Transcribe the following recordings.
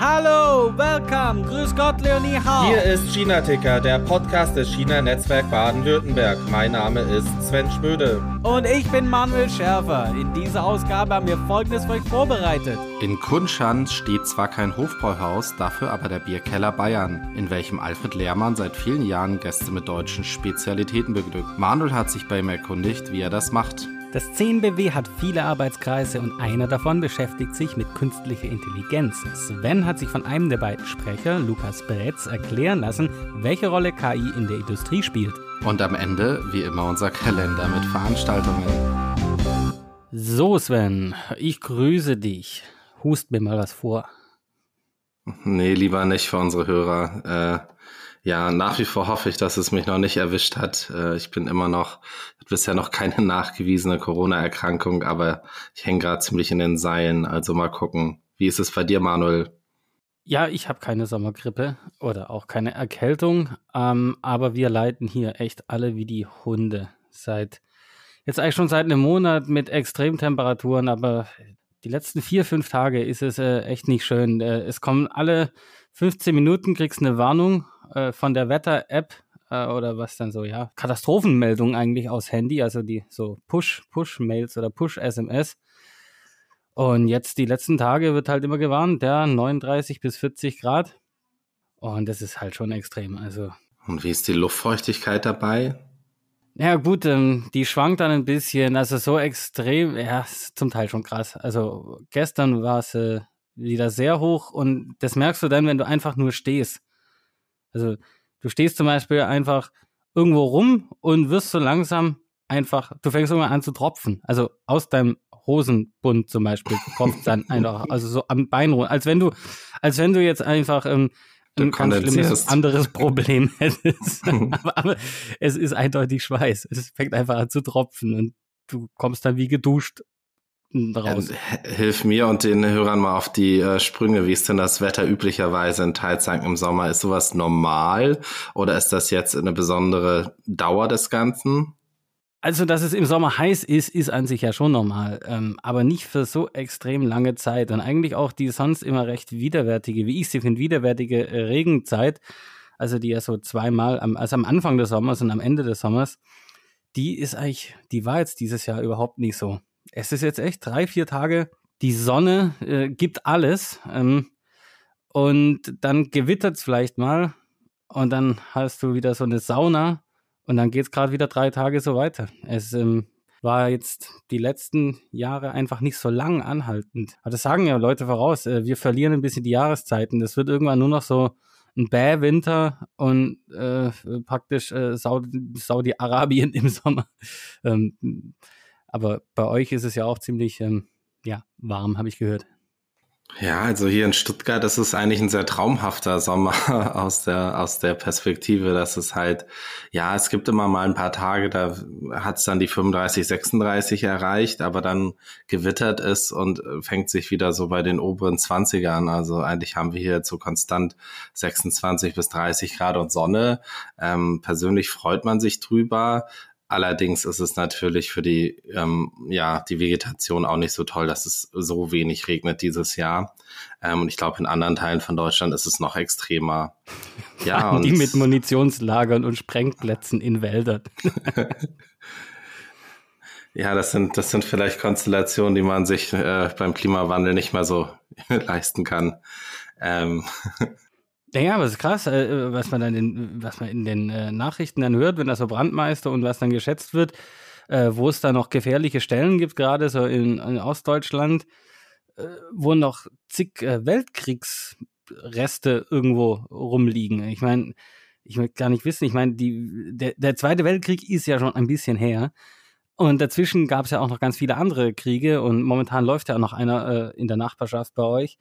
Hallo, welcome, grüß Gott, Leonie Hau. Hier ist China Ticker, der Podcast des China Netzwerk Baden-Württemberg. Mein Name ist Sven Schmöde. Und ich bin Manuel Schärfer. In dieser Ausgabe haben wir Folgendes für euch vorbereitet. In Kunschan steht zwar kein Hofbräuhaus, dafür aber der Bierkeller Bayern, in welchem Alfred Lehrmann seit vielen Jahren Gäste mit deutschen Spezialitäten beglückt. Manuel hat sich bei ihm erkundigt, wie er das macht. Das 10BW hat viele Arbeitskreise und einer davon beschäftigt sich mit künstlicher Intelligenz. Sven hat sich von einem der beiden Sprecher, Lukas Bretz, erklären lassen, welche Rolle KI in der Industrie spielt. Und am Ende, wie immer, unser Kalender mit Veranstaltungen. So, Sven, ich grüße dich. Hust mir mal was vor. Nee, lieber nicht für unsere Hörer. Äh, ja, nach wie vor hoffe ich, dass es mich noch nicht erwischt hat. Äh, ich bin immer noch, bisher noch keine nachgewiesene Corona-Erkrankung, aber ich hänge gerade ziemlich in den Seilen. Also mal gucken. Wie ist es bei dir, Manuel? Ja, ich habe keine Sommergrippe oder auch keine Erkältung, ähm, aber wir leiden hier echt alle wie die Hunde seit jetzt eigentlich schon seit einem Monat mit Extremtemperaturen, aber die letzten vier, fünf Tage ist es äh, echt nicht schön. Äh, es kommen alle 15 Minuten, kriegst eine Warnung äh, von der Wetter-App äh, oder was dann so, ja, Katastrophenmeldungen eigentlich aus Handy, also die so Push, Push-Mails oder Push-SMS. Und jetzt die letzten Tage wird halt immer gewarnt, ja, 39 bis 40 Grad. Und das ist halt schon extrem. Also. Und wie ist die Luftfeuchtigkeit dabei? Ja, gut, ähm, die schwankt dann ein bisschen. Also so extrem, ja, zum Teil schon krass. Also gestern war es äh, wieder sehr hoch und das merkst du dann, wenn du einfach nur stehst. Also du stehst zum Beispiel einfach irgendwo rum und wirst so langsam einfach, du fängst irgendwann an zu tropfen. Also aus deinem Hosenbund zum Beispiel tropft dann einfach, also so am Bein runter. Als wenn du, als wenn du jetzt einfach ähm, ein ganz schlimmes anderes Problem hättest. aber, aber es ist eindeutig Schweiß. Es fängt einfach an zu tropfen und du kommst dann wie geduscht raus. Hilf mir und den Hörern mal auf die äh, Sprünge. Wie ist denn das Wetter üblicherweise in Teilzeiten im Sommer? Ist sowas normal oder ist das jetzt eine besondere Dauer des Ganzen? Also, dass es im Sommer heiß ist, ist an sich ja schon normal, ähm, aber nicht für so extrem lange Zeit und eigentlich auch die sonst immer recht widerwärtige, wie ich sie finde, widerwärtige äh, Regenzeit, also die ja so zweimal, am, also am Anfang des Sommers und am Ende des Sommers, die ist eigentlich, die war jetzt dieses Jahr überhaupt nicht so es ist jetzt echt drei, vier Tage, die Sonne äh, gibt alles ähm, und dann gewittert es vielleicht mal und dann hast du wieder so eine Sauna und dann geht es gerade wieder drei Tage so weiter. Es ähm, war jetzt die letzten Jahre einfach nicht so lang anhaltend. Aber das sagen ja Leute voraus. Äh, wir verlieren ein bisschen die Jahreszeiten. Das wird irgendwann nur noch so ein Bäh-Winter und äh, praktisch äh, Saudi-Arabien im Sommer. Ähm, aber bei euch ist es ja auch ziemlich ähm, ja, warm, habe ich gehört. Ja, also hier in Stuttgart ist es eigentlich ein sehr traumhafter Sommer aus der, aus der Perspektive, dass es halt, ja, es gibt immer mal ein paar Tage, da hat es dann die 35, 36 erreicht, aber dann gewittert ist und fängt sich wieder so bei den oberen 20 an. Also eigentlich haben wir hier so konstant 26 bis 30 Grad und Sonne. Ähm, persönlich freut man sich drüber. Allerdings ist es natürlich für die, ähm, ja, die Vegetation auch nicht so toll, dass es so wenig regnet dieses Jahr. Ähm, und ich glaube, in anderen Teilen von Deutschland ist es noch extremer. Ja, und die mit Munitionslagern und Sprengplätzen in Wäldern. ja, das sind, das sind vielleicht Konstellationen, die man sich äh, beim Klimawandel nicht mehr so leisten kann. Ähm ja, aber es ist krass, äh, was man dann in, was man in den äh, Nachrichten dann hört, wenn das so Brandmeister und was dann geschätzt wird, äh, wo es da noch gefährliche Stellen gibt, gerade so in, in Ostdeutschland, wo noch zig Weltkriegsreste irgendwo rumliegen. Ich meine, ich möchte gar nicht wissen, ich meine, der, der Zweite Weltkrieg ist ja schon ein bisschen her. Und dazwischen gab es ja auch noch ganz viele andere Kriege und momentan läuft ja auch noch einer äh, in der Nachbarschaft bei euch.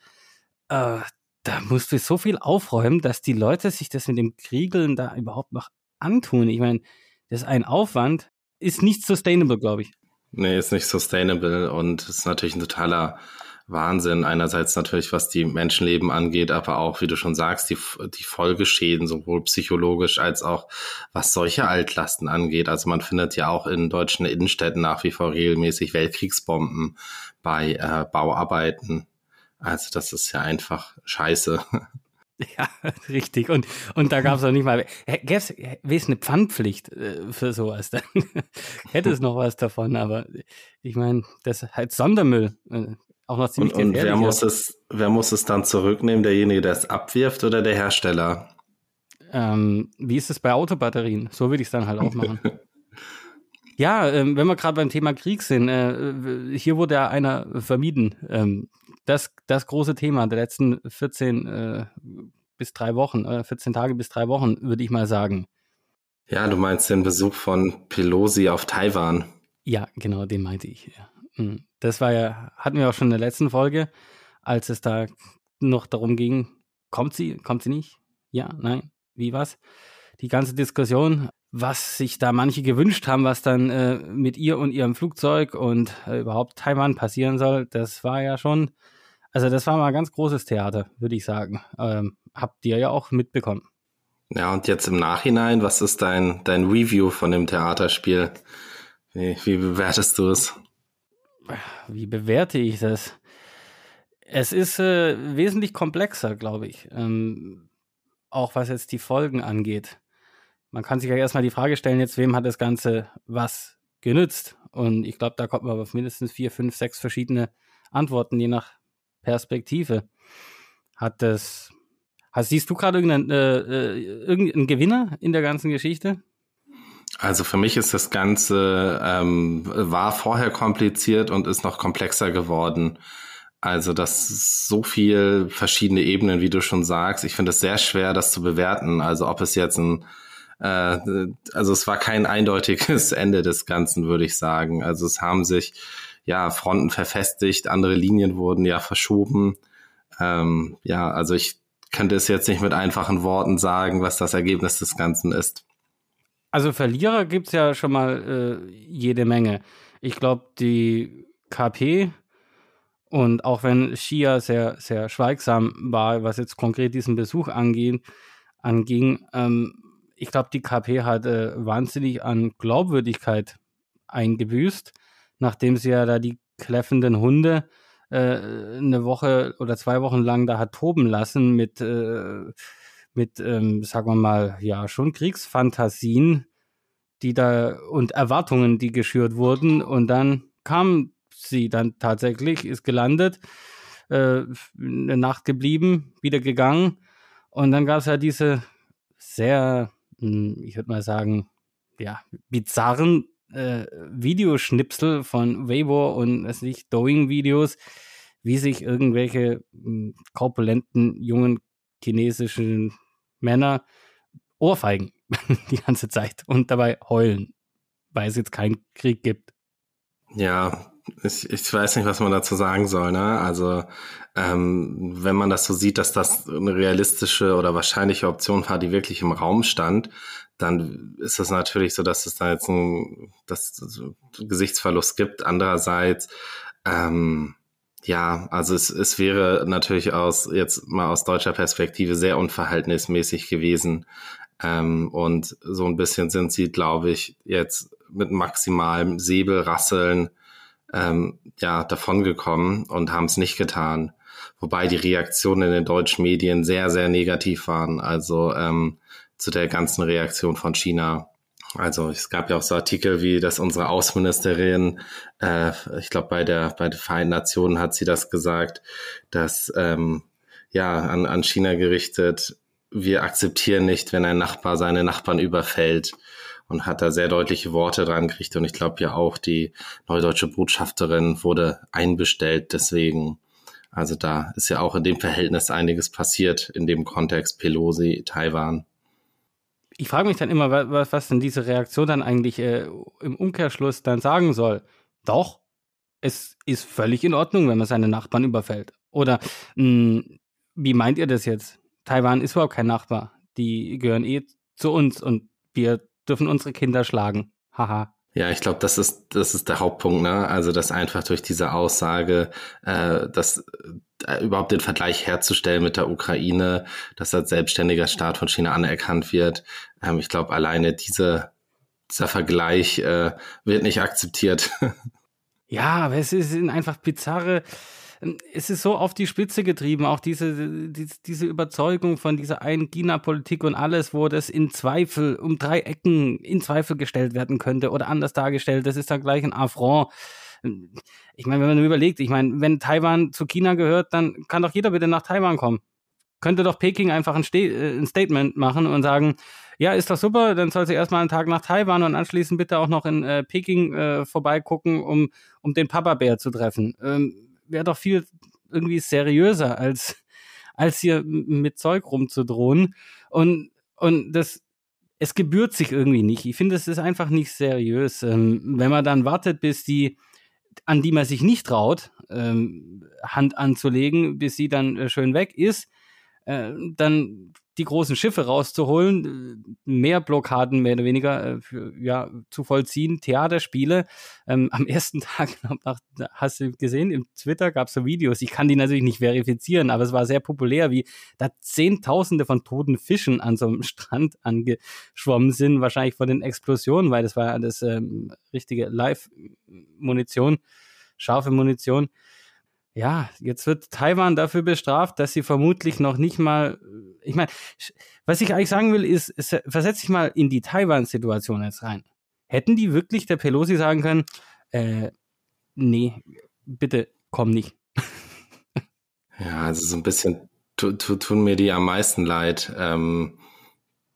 Äh, da musst du so viel aufräumen, dass die Leute sich das mit dem Kriegeln da überhaupt noch antun. Ich meine, das ist ein Aufwand, ist nicht sustainable, glaube ich. Nee, ist nicht sustainable und ist natürlich ein totaler Wahnsinn. Einerseits natürlich, was die Menschenleben angeht, aber auch, wie du schon sagst, die, die Folgeschäden, sowohl psychologisch als auch was solche Altlasten angeht. Also man findet ja auch in deutschen Innenstädten nach wie vor regelmäßig Weltkriegsbomben bei äh, Bauarbeiten Also das ist ja einfach scheiße. Ja, richtig. Und, und da gab es auch nicht mal, gäbe es eine Pfandpflicht äh, für sowas, dann hätte es noch was davon, aber ich meine, das ist halt Sondermüll. Äh, auch noch ziemlich und, und wer muss es, wer muss es dann zurücknehmen? Derjenige, der es abwirft oder der Hersteller? Ähm, wie ist es bei Autobatterien? So würde ich es dann halt auch machen. ja, ähm, wenn wir gerade beim Thema Krieg sind, äh, hier wurde ja einer vermieden. Ähm, das, das große Thema der letzten 14 äh, bis drei Wochen, äh, 14 Tage bis drei Wochen, würde ich mal sagen. Ja, du meinst den Besuch von Pelosi auf Taiwan. Ja, genau, den meinte ich. Ja. Hm. Das war ja, hatten wir auch schon in der letzten Folge, als es da noch darum ging, kommt sie, kommt sie nicht? Ja, nein, wie was? Die ganze Diskussion, was sich da manche gewünscht haben, was dann äh, mit ihr und ihrem Flugzeug und äh, überhaupt Taiwan passieren soll, das war ja schon, also das war mal ein ganz großes Theater, würde ich sagen. Ähm, habt ihr ja auch mitbekommen. Ja, und jetzt im Nachhinein, was ist dein, dein Review von dem Theaterspiel? Wie, wie bewertest du es? wie bewerte ich das? Es ist äh, wesentlich komplexer, glaube ich. Ähm, auch was jetzt die Folgen angeht. Man kann sich ja erstmal die Frage stellen, jetzt wem hat das Ganze was genützt? Und ich glaube, da kommt man auf mindestens vier, fünf, sechs verschiedene Antworten, je nach Perspektive. Hat das, hast, siehst du gerade irgendeinen, äh, äh, irgendeinen Gewinner in der ganzen Geschichte? Also für mich ist das Ganze, ähm, war vorher kompliziert und ist noch komplexer geworden. Also das ist so viel verschiedene Ebenen, wie du schon sagst. Ich finde es sehr schwer, das zu bewerten. Also ob es jetzt ein, äh, also es war kein eindeutiges Ende des Ganzen, würde ich sagen. Also es haben sich ja Fronten verfestigt, andere Linien wurden ja verschoben. Ähm, ja, also ich könnte es jetzt nicht mit einfachen Worten sagen, was das Ergebnis des Ganzen ist. Also Verlierer gibt es ja schon mal äh, jede Menge. Ich glaube, die KP und auch wenn Shia sehr, sehr schweigsam war, was jetzt konkret diesen Besuch angehen, anging, ähm, ich glaube, die KP hat äh, wahnsinnig an Glaubwürdigkeit eingebüßt, nachdem sie ja da die kläffenden Hunde äh, eine Woche oder zwei Wochen lang da hat toben lassen mit äh, mit, ähm, sagen wir mal, ja, schon Kriegsfantasien, die da und Erwartungen, die geschürt wurden. Und dann kam sie dann tatsächlich, ist gelandet, äh, eine Nacht geblieben, wieder gegangen. Und dann gab es ja diese sehr, ich würde mal sagen, ja, bizarren äh, Videoschnipsel von Weibo und es nicht Doing-Videos, wie sich irgendwelche mh, hm, korpulenten jungen chinesischen Männer Ohrfeigen die ganze Zeit und dabei heulen, weil es jetzt keinen Krieg gibt. Ja, ich, ich weiß nicht, was man dazu sagen soll. Ne? Also ähm, wenn man das so sieht, dass das eine realistische oder wahrscheinliche Option war, die wirklich im Raum stand, dann ist es natürlich so, dass es da jetzt einen dass Gesichtsverlust gibt. Andererseits ähm, ja, also es, es wäre natürlich aus jetzt mal aus deutscher Perspektive sehr unverhältnismäßig gewesen. Ähm, und so ein bisschen sind sie, glaube ich, jetzt mit maximalem Säbelrasseln ähm, ja davongekommen und haben es nicht getan. Wobei die Reaktionen in den deutschen Medien sehr, sehr negativ waren. Also ähm, zu der ganzen Reaktion von China. Also es gab ja auch so Artikel wie, dass unsere Außenministerin, äh, ich glaube bei der bei den Vereinten Nationen hat sie das gesagt, dass ähm, ja an, an China gerichtet, wir akzeptieren nicht, wenn ein Nachbar seine Nachbarn überfällt und hat da sehr deutliche Worte dran gerichtet. Und ich glaube ja auch, die neue deutsche Botschafterin wurde einbestellt. Deswegen, also da ist ja auch in dem Verhältnis einiges passiert in dem Kontext Pelosi, Taiwan ich frage mich dann immer, was, was denn diese Reaktion dann eigentlich äh, im Umkehrschluss dann sagen soll. Doch, es ist völlig in Ordnung, wenn man seine Nachbarn überfällt. Oder mh, hm, wie meint ihr das jetzt? Taiwan ist überhaupt kein Nachbar. Die gehören eh zu uns und wir dürfen unsere Kinder schlagen. Haha. Ja, ich glaube, das ist, das ist der Hauptpunkt, ne? Also, dass einfach durch diese Aussage, äh, dass äh, überhaupt den Vergleich herzustellen mit der Ukraine, dass als selbstständiger Staat von China anerkannt wird. Ähm, ich glaube, alleine diese, dieser Vergleich äh, wird nicht akzeptiert. ja, aber es sind einfach bizarre es ist so auf die Spitze getrieben, auch diese, die, diese Überzeugung von dieser einen China-Politik und alles, wo das in Zweifel, um drei Ecken in Zweifel gestellt werden könnte oder anders dargestellt, das ist dann gleich ein Affront. Ich meine, wenn man überlegt, ich meine, wenn Taiwan zu China gehört, dann kann doch jeder bitte nach Taiwan kommen. Könnte doch Peking einfach ein, Sta äh, ein Statement machen und sagen, ja, ist doch super, dann soll sie erstmal einen Tag nach Taiwan und anschließend bitte auch noch in äh, Peking äh, vorbeigucken, um, um den Papa-Bär zu treffen. Ähm, Wäre doch viel irgendwie seriöser, als, als hier mit Zeug rumzudrohen. Und, und das, es gebührt sich irgendwie nicht. Ich finde, es ist einfach nicht seriös. Ähm, wenn man dann wartet, bis die, an die man sich nicht traut, ähm, Hand anzulegen, bis sie dann äh, schön weg ist, äh, dann die großen Schiffe rauszuholen, äh, mehr Blockaden mehr oder weniger äh, für, ja, zu vollziehen, Theaterspiele. Ähm, am ersten Tag, nach, hast du gesehen, im Twitter gab es so Videos, ich kann die natürlich nicht verifizieren, aber es war sehr populär, wie da Zehntausende von toten Fischen an so einem Strand angeschwommen sind, wahrscheinlich von den Explosionen, weil das war ja alles ähm, richtige Live-Munition, scharfe Munition ja, jetzt wird Taiwan dafür bestraft, dass sie vermutlich noch nicht mal, ich meine, was ich eigentlich sagen will, ist, ist versetz dich mal in die Taiwan-Situation jetzt rein. Hätten die wirklich der Pelosi sagen können, äh, nee, bitte komm nicht. ja, also so ein bisschen tu, tu, tun mir die am meisten leid. Ähm,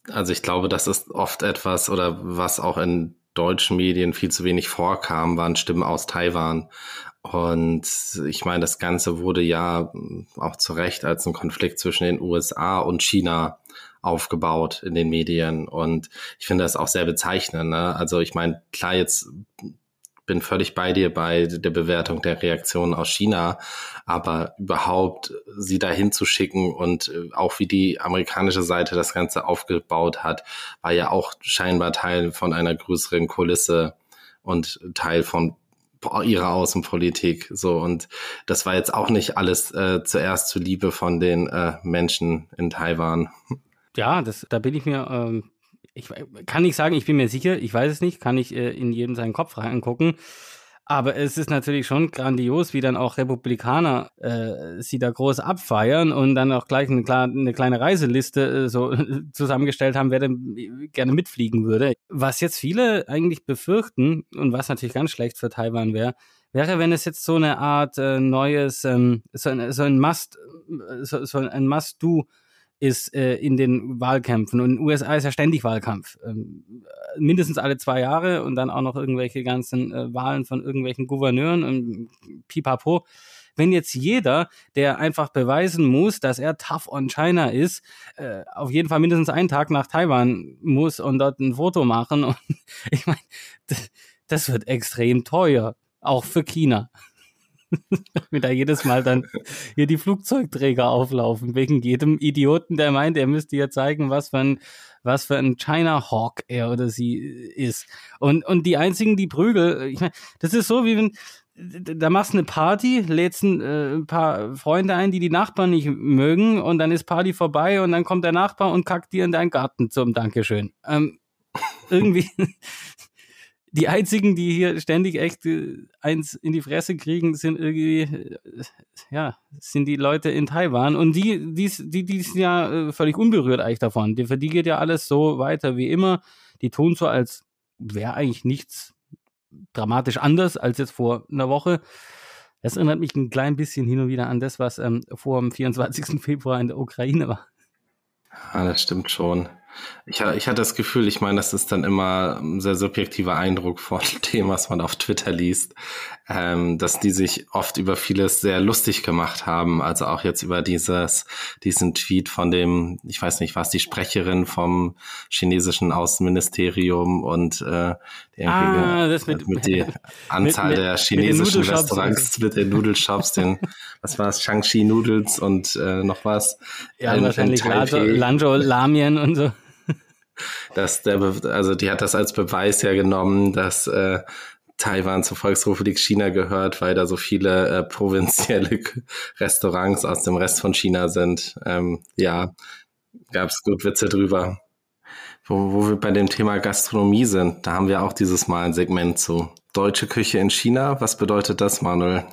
also ich glaube, das ist oft etwas oder was auch in deutschen Medien viel zu wenig vorkam, waren Stimmen aus Taiwan. Und ich meine, das Ganze wurde ja auch zu Recht als ein Konflikt zwischen den USA und China aufgebaut in den Medien. Und ich finde das auch sehr bezeichnend. Ne? Also ich meine, klar, jetzt bin völlig bei dir bei der Bewertung der Reaktionen aus China, aber überhaupt sie dahin zu schicken und äh, auch wie die amerikanische Seite das Ganze aufgebaut hat, war ja auch scheinbar Teil von einer größeren Kulisse und Teil von ihrer Außenpolitik. So und das war jetzt auch nicht alles äh, zuerst zuliebe von den äh, Menschen in Taiwan. Ja, das, da bin ich mir, ähm, ich kann nicht sagen, ich bin mir sicher, ich weiß es nicht, kann ich äh, in jedem seinen Kopf reingucken. Aber es ist natürlich schon grandios, wie dann auch Republikaner äh, sie da groß abfeiern und dann auch gleich eine, eine kleine Reiseliste äh, so zusammengestellt haben, wer denn gerne mitfliegen würde. Was jetzt viele eigentlich befürchten und was natürlich ganz schlecht für Taiwan wäre, wäre, wenn es jetzt so eine Art äh, neues, ähm, so, ein, so ein Must, so, so ein Must-Do ist äh, in den Wahlkämpfen. Und in den USA ist ja ständig Wahlkampf. Ähm, mindestens alle zwei Jahre und dann auch noch irgendwelche ganzen äh, Wahlen von irgendwelchen Gouverneuren und pipapo. Wenn jetzt jeder, der einfach beweisen muss, dass er tough on China ist, äh, auf jeden Fall mindestens einen Tag nach Taiwan muss und dort ein Foto machen. Und ich meine, das, das wird extrem teuer, auch für China. Wenn da jedes Mal dann hier die Flugzeugträger auflaufen, wegen jedem Idioten, der meint, er müsste ja zeigen, was für ein, was für ein China Hawk er oder sie ist. Und, und die einzigen, die Prügel, ich meine, das ist so, wie wenn, da machst du eine Party, lädst ein äh, paar Freunde ein, die die Nachbarn nicht mögen und dann ist Party vorbei und dann kommt der Nachbar und kackt dir in deinen Garten zum Dankeschön. Ähm, irgendwie, die einzigen, die hier ständig echt äh, eins in die Fresse kriegen, sind irgendwie, äh, ja, sind die Leute in Taiwan. Und die, die, die, die sind ja äh, völlig unberührt eigentlich davon. Die, für die geht ja alles so weiter wie immer. Die tun so, als wäre eigentlich nichts dramatisch anders als jetzt vor einer Woche. Das erinnert mich ein klein bisschen hin und wieder an das, was ähm, vor dem 24. Februar in der Ukraine war. Ja, das stimmt schon. Ich, ich hatte das Gefühl, ich meine, das ist dann immer ein sehr subjektiver Eindruck von dem, was man auf Twitter liest, ähm, dass die sich oft über vieles sehr lustig gemacht haben. Also auch jetzt über dieses, diesen Tweet von dem, ich weiß nicht, was die Sprecherin vom chinesischen Außenministerium und äh, die ah, das mit, mit der Anzahl mit, der chinesischen mit Restaurants mit den Nudelshops, den, was war es, Shangxi Noodles und äh, noch was. Ja, in, wahrscheinlich in Lanzhou Lamien und so dass der, also die hat das als Beweis ja genommen, dass äh, Taiwan zur Volksrepublik China gehört, weil da so viele äh, provinzielle Restaurants aus dem Rest von China sind. Ähm, ja, gab es gut Witze drüber. Wo, wo wir bei dem Thema Gastronomie sind, da haben wir auch dieses Mal ein Segment zu. Deutsche Küche in China, was bedeutet das, Manuel?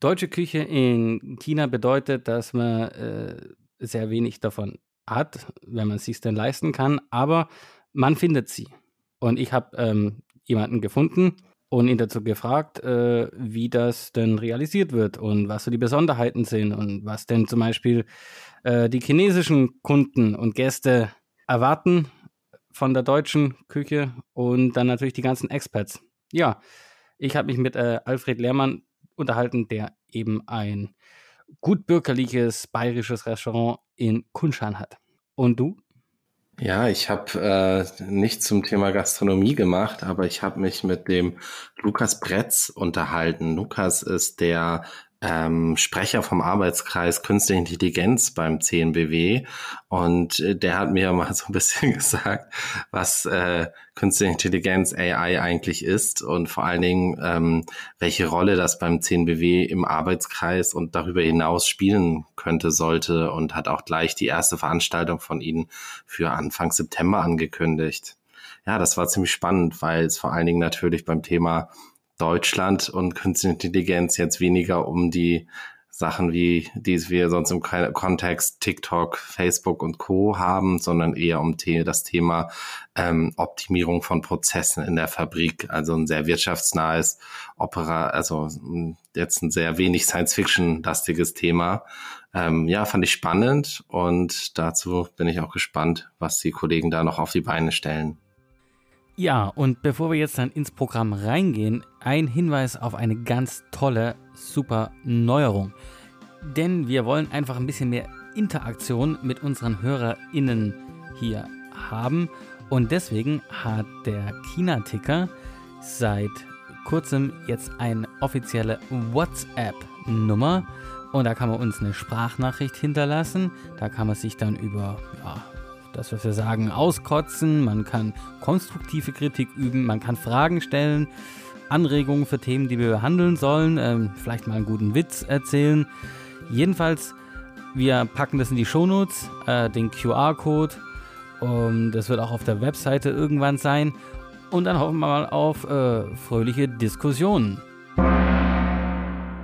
Deutsche Küche in China bedeutet, dass man äh, sehr wenig davon hat, wenn man es sich denn leisten kann, aber man findet sie. Und ich habe ähm, jemanden gefunden und ihn dazu gefragt, äh, wie das denn realisiert wird und was so die Besonderheiten sind und was denn zum Beispiel äh, die chinesischen Kunden und Gäste erwarten von der deutschen Küche und dann natürlich die ganzen Experts. Ja, ich habe mich mit äh, Alfred Lehrmann unterhalten, der eben ein gut bürgerliches bayerisches Restaurant in Kunshan hat. Und du? Ja, ich habe äh, nicht zum Thema Gastronomie gemacht, aber ich habe mich mit dem Lukas Bretz unterhalten. Lukas ist der ähm, Sprecher vom Arbeitskreis Künstliche Intelligenz beim CNBW und äh, der hat mir mal so ein bisschen gesagt, was äh, Künstliche Intelligenz AI eigentlich ist und vor allen Dingen, ähm, welche Rolle das beim CNBW im Arbeitskreis und darüber hinaus spielen könnte, sollte und hat auch gleich die erste Veranstaltung von Ihnen für Anfang September angekündigt. Ja, das war ziemlich spannend, weil es vor allen Dingen natürlich beim Thema Deutschland und Künstliche Intelligenz jetzt weniger um die Sachen wie, die wir sonst im Kontext TikTok, Facebook und Co. haben, sondern eher um das Thema ähm, Optimierung von Prozessen in der Fabrik. Also ein sehr wirtschaftsnahes Opera, also jetzt ein sehr wenig Science-Fiction-lastiges Thema. Ähm, ja, fand ich spannend und dazu bin ich auch gespannt, was die Kollegen da noch auf die Beine stellen. Ja, und bevor wir jetzt dann ins Programm reingehen, ein Hinweis auf eine ganz tolle, super Neuerung. Denn wir wollen einfach ein bisschen mehr Interaktion mit unseren HörerInnen hier haben. Und deswegen hat der China-Ticker seit kurzem jetzt eine offizielle WhatsApp-Nummer. Und da kann man uns eine Sprachnachricht hinterlassen. Da kann man sich dann über ja, das, was wir sagen, auskotzen, man kann konstruktive Kritik üben, man kann Fragen stellen, Anregungen für Themen, die wir behandeln sollen, ähm, vielleicht mal einen guten Witz erzählen. Jedenfalls, wir packen das in die Shownotes, äh, den QR-Code. Um, das wird auch auf der Webseite irgendwann sein. Und dann hoffen wir mal auf äh, fröhliche Diskussionen.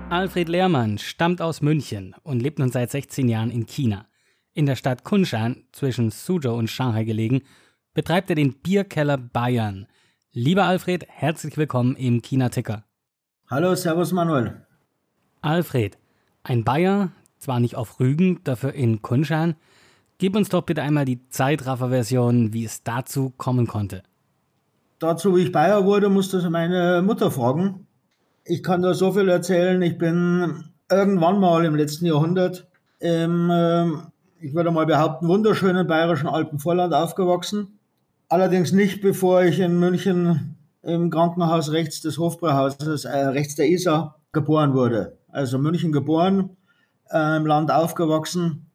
Alfred Lehrmann stammt aus München und lebt nun seit 16 Jahren in China. In der Stadt Kunshan zwischen Suzhou und Shanghai gelegen, betreibt er den Bierkeller Bayern. Lieber Alfred, herzlich willkommen im China-Ticker. Hallo, Servus Manuel. Alfred, ein Bayer, zwar nicht auf Rügen, dafür in Kunshan. Gib uns doch bitte einmal die Zeitraffer-Version, wie es dazu kommen konnte. Dazu, wie ich Bayer wurde, musste meine Mutter fragen. Ich kann da so viel erzählen. Ich bin irgendwann mal im letzten Jahrhundert im ähm, ich würde mal behaupten, wunderschönen bayerischen Alpenvorland aufgewachsen. Allerdings nicht, bevor ich in München im Krankenhaus rechts des Hofbräuhauses, äh, rechts der Isar, geboren wurde. Also München geboren, äh, im Land aufgewachsen.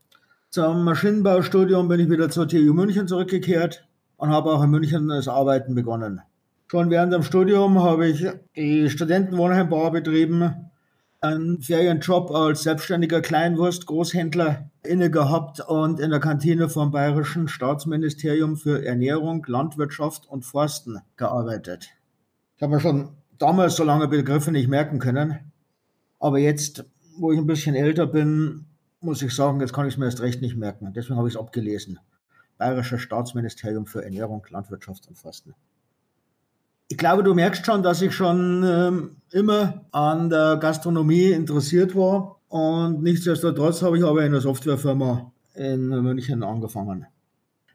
Zum Maschinenbaustudium bin ich wieder zur TU München zurückgekehrt und habe auch in München das Arbeiten begonnen. Schon während dem Studium habe ich die Studentenwohnheimbau betrieben einen Ferienjob als selbstständiger Kleinwurst-Großhändler inne gehabt und in der Kantine vom Bayerischen Staatsministerium für Ernährung, Landwirtschaft und Forsten gearbeitet. Ich habe mir schon damals so lange Begriffe nicht merken können. Aber jetzt, wo ich ein bisschen älter bin, muss ich sagen, jetzt kann ich es mir erst recht nicht merken. Deswegen habe ich es abgelesen. Bayerisches Staatsministerium für Ernährung, Landwirtschaft und Forsten. Ich glaube, du merkst schon, dass ich schon ähm, immer an der Gastronomie interessiert war. Und nichtsdestotrotz habe ich aber in der Softwarefirma in München angefangen.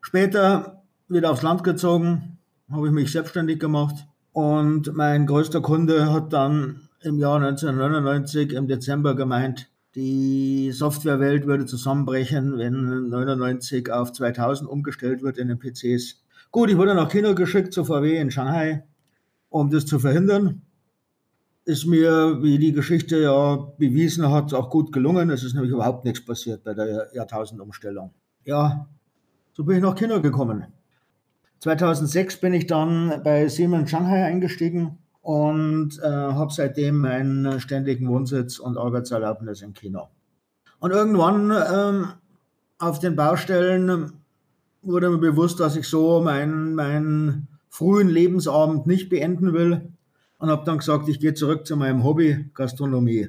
Später wieder aufs Land gezogen, habe ich mich selbstständig gemacht. Und mein größter Kunde hat dann im Jahr 1999 im Dezember gemeint, die Softwarewelt würde zusammenbrechen, wenn 99 auf 2000 umgestellt wird in den PCs. Gut, ich wurde nach China geschickt zu VW in Shanghai um das zu verhindern, ist mir, wie die Geschichte ja bewiesen hat, auch gut gelungen. Es ist nämlich überhaupt nichts passiert bei der Jahrtausendumstellung. Ja, so bin ich nach China gekommen. 2006 bin ich dann bei Siemens Shanghai eingestiegen und äh, habe seitdem meinen ständigen Wohnsitz und Arbeitserlaubnis in China. Und irgendwann ähm, auf den Baustellen wurde mir bewusst, dass ich so mein, mein frühen Lebensabend nicht beenden will und habe dann gesagt, ich gehe zurück zu meinem Hobby Gastronomie.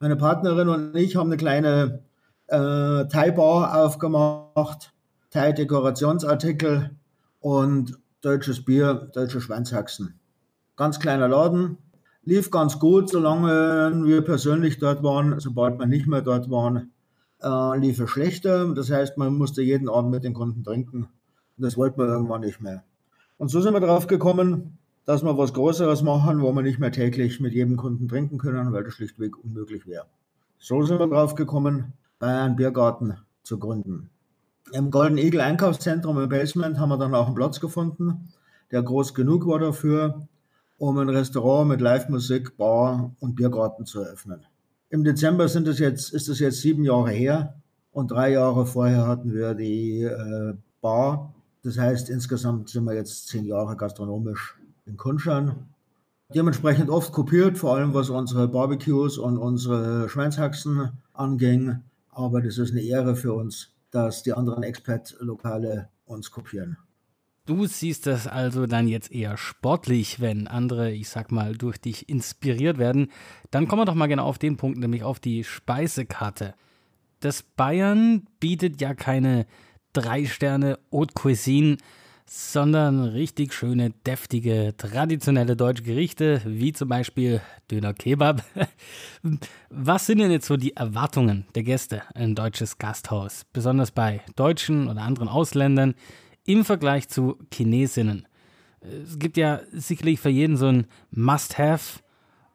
Meine Partnerin und ich haben eine kleine äh, Thai-Bar aufgemacht, Thai-Dekorationsartikel und deutsches Bier, deutsche Schweinshaxen. Ganz kleiner Laden, lief ganz gut, solange wir persönlich dort waren. Sobald wir nicht mehr dort waren, äh, lief es schlechter. Das heißt, man musste jeden Abend mit den Kunden trinken. Und das wollten wir irgendwann nicht mehr. Und so sind wir drauf gekommen, dass wir was Größeres machen, wo wir nicht mehr täglich mit jedem Kunden trinken können, weil das schlichtweg unmöglich wäre. So sind wir drauf gekommen, Bayern Biergarten zu gründen. Im Golden Eagle Einkaufszentrum im Basement haben wir dann auch einen Platz gefunden, der groß genug war dafür, um ein Restaurant mit Live-Musik, Bar und Biergarten zu eröffnen. Im Dezember sind es jetzt, ist es jetzt sieben Jahre her und drei Jahre vorher hatten wir die äh, Bar. Das heißt, insgesamt sind wir jetzt zehn Jahre gastronomisch in Kunschan. Dementsprechend oft kopiert, vor allem was unsere Barbecues und unsere Schweinshaxen anging. Aber das ist eine Ehre für uns, dass die anderen Expat-Lokale uns kopieren. Du siehst das also dann jetzt eher sportlich, wenn andere, ich sag mal, durch dich inspiriert werden. Dann kommen wir doch mal genau auf den Punkt, nämlich auf die Speisekarte. Das Bayern bietet ja keine drei Sterne Haute Cuisine, sondern richtig schöne, deftige, traditionelle deutsche Gerichte, wie zum Beispiel Döner Kebab. Was sind denn jetzt so die Erwartungen der Gäste in ein deutsches Gasthaus, besonders bei Deutschen oder anderen Ausländern? im Vergleich zu Chinesinnen. Es gibt ja sicherlich für jeden so ein Must-Have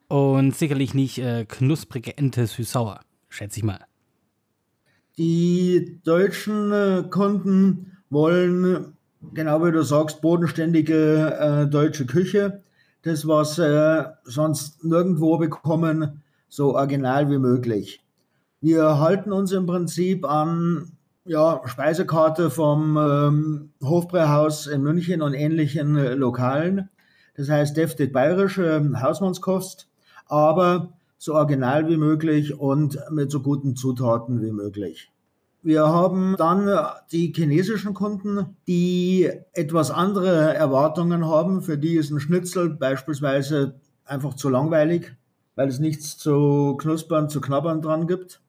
und sicherlich nicht äh, knusprige Ente süß-sauer, schätze ich mal. Die deutschen äh, Kunden wollen, genau wie du sagst, bodenständige äh, deutsche Küche. Das, was äh, sonst nirgendwo bekommen, so original wie möglich. Wir halten uns im Prinzip an ja, Speisekarte vom ähm, Hofbräuhaus in München und ähnlichen äh, Lokalen. Das heißt deftig bayerische äh, Hausmannskost, aber so original wie möglich und mit so guten Zutaten wie möglich. Wir haben dann äh, die chinesischen Kunden, die etwas andere Erwartungen haben. Für die ist ein Schnitzel beispielsweise einfach zu langweilig, weil es nichts zu knuspern, zu knabbern dran gibt.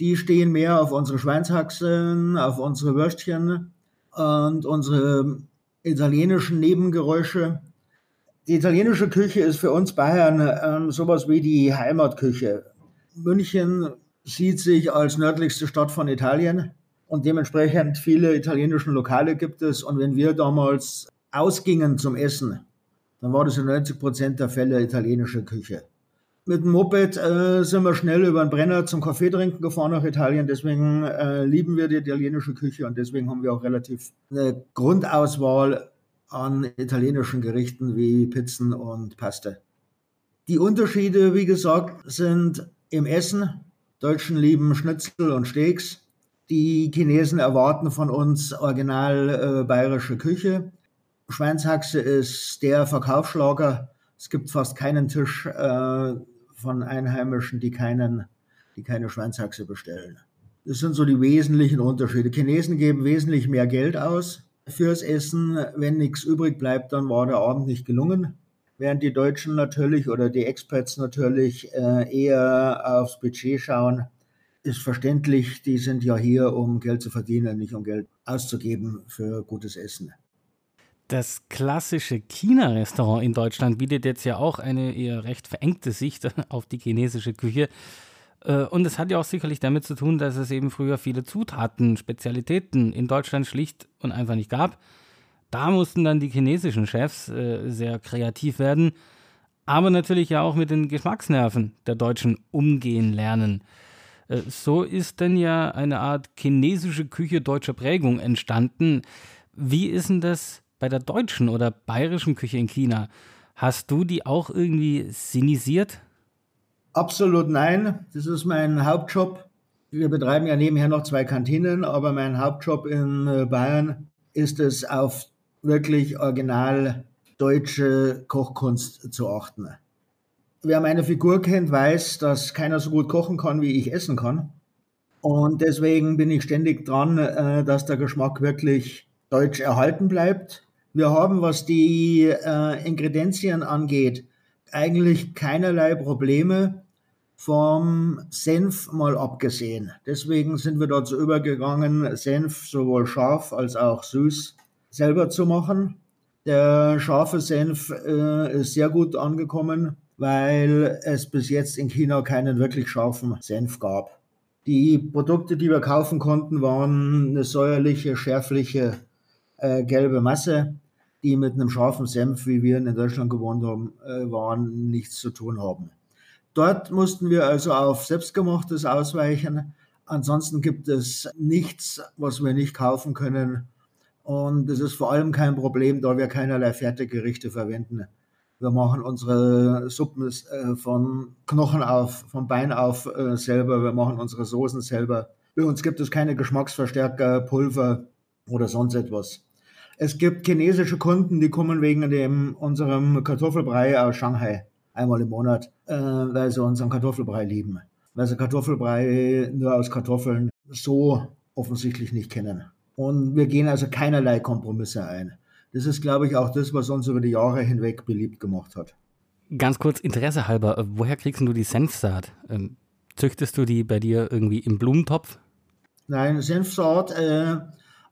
Die stehen mehr auf unsere Schweinshaxen, auf unsere Würstchen und unsere italienischen Nebengeräusche. Die italienische Küche ist für uns Bayern ähm, sowas wie die Heimatküche. München sieht sich als nördlichste Stadt von Italien und dementsprechend viele italienische Lokale gibt es. Und wenn wir damals ausgingen zum Essen, dann war das in 90 Prozent der Fälle italienische Küche. Mit dem Moped äh, sind wir schnell über den Brenner zum Kaffee trinken gefahren nach Italien. Deswegen äh, lieben wir die italienische Küche und deswegen haben wir auch relativ eine Grundauswahl an italienischen Gerichten wie Pizzen und Paste. Die Unterschiede, wie gesagt, sind im Essen. Deutschen lieben Schnitzel und Steaks. Die Chinesen erwarten von uns original äh, bayerische Küche. Schweinshaxe ist der Verkaufsschlager. Es gibt fast keinen Tisch, äh, von Einheimischen, die, keinen, die keine Schweinshaxe bestellen. Das sind so die wesentlichen Unterschiede. Chinesen geben wesentlich mehr Geld aus fürs Essen. Wenn nichts übrig bleibt, dann war der Abend nicht gelungen. Während die Deutschen natürlich oder die Experts natürlich äh, eher aufs Budget schauen, ist verständlich, die sind ja hier, um Geld zu verdienen, nicht um Geld auszugeben für gutes Essen. Das klassische China-Restaurant in Deutschland bietet jetzt ja auch eine eher recht verengte Sicht auf die chinesische Küche. Äh, und es hat ja auch sicherlich damit zu tun, dass es eben früher viele Zutaten, Spezialitäten in Deutschland schlicht und einfach nicht gab. Da mussten dann die chinesischen Chefs äh, sehr kreativ werden, aber natürlich ja auch mit den Geschmacksnerven der Deutschen umgehen lernen. Äh, so ist dann ja eine Art chinesische Küche deutscher Prägung entstanden. Wie ist denn das bei der deutschen oder bayerischen Küche in China, hast du die auch irgendwie sinisiert? Absolut nein. Das ist mein Hauptjob. Wir betreiben ja nebenher noch zwei Kantinen, aber mein Hauptjob in äh, Bayern ist es, auf wirklich original deutsche Kochkunst zu achten. Wer meine Figur kennt, weiß, dass keiner so gut kochen kann, wie ich essen kann. Und deswegen bin ich ständig dran, äh, dass der Geschmack wirklich deutsch erhalten bleibt. Wir haben, was die äh, Ingredienzien angeht, eigentlich keinerlei Probleme. vom Senf mal abgesehen. Deswegen sind wir dazu übergegangen, Senf sowohl scharf als auch süß selber zu machen. Der scharfe Senf äh, ist sehr gut angekommen, weil es bis jetzt in China keinen wirklich scharfen Senf gab. Die Produkte, die wir kaufen konnten, waren eine säuerliche, schärfliche, äh, gelbe Masse, die mit einem scharfen Senf, wie wir in Deutschland gewohnt haben, äh, waren, nichts zu tun haben. Dort mussten wir also auf selbstgemachtes ausweichen. Ansonsten gibt es nichts, was wir nicht kaufen können. Und es ist vor allem kein Problem, da wir keinerlei Fertiggerichte verwenden. Wir machen unsere Suppen äh, von Knochen auf, vom Bein auf äh, selber. Wir machen unsere Soßen selber. Bei uns gibt es keine Geschmacksverstärker, Pulver oder sonst etwas. Es gibt chinesische Kunden, die kommen wegen dem unserem Kartoffelbrei aus Shanghai einmal im Monat, äh, weil sie unseren Kartoffelbrei lieben. Weil sie Kartoffelbrei nur aus Kartoffeln so offensichtlich nicht kennen. Und wir gehen also keinerlei Kompromisse ein. Das ist, glaube ich, auch das, was uns über die Jahre hinweg beliebt gemacht hat. Ganz kurz Interesse halber, äh, woher kriegst du die Senfsaat? Ähm, züchtest du die bei dir irgendwie im Blumentopf? Nein, Senfsaat, äh,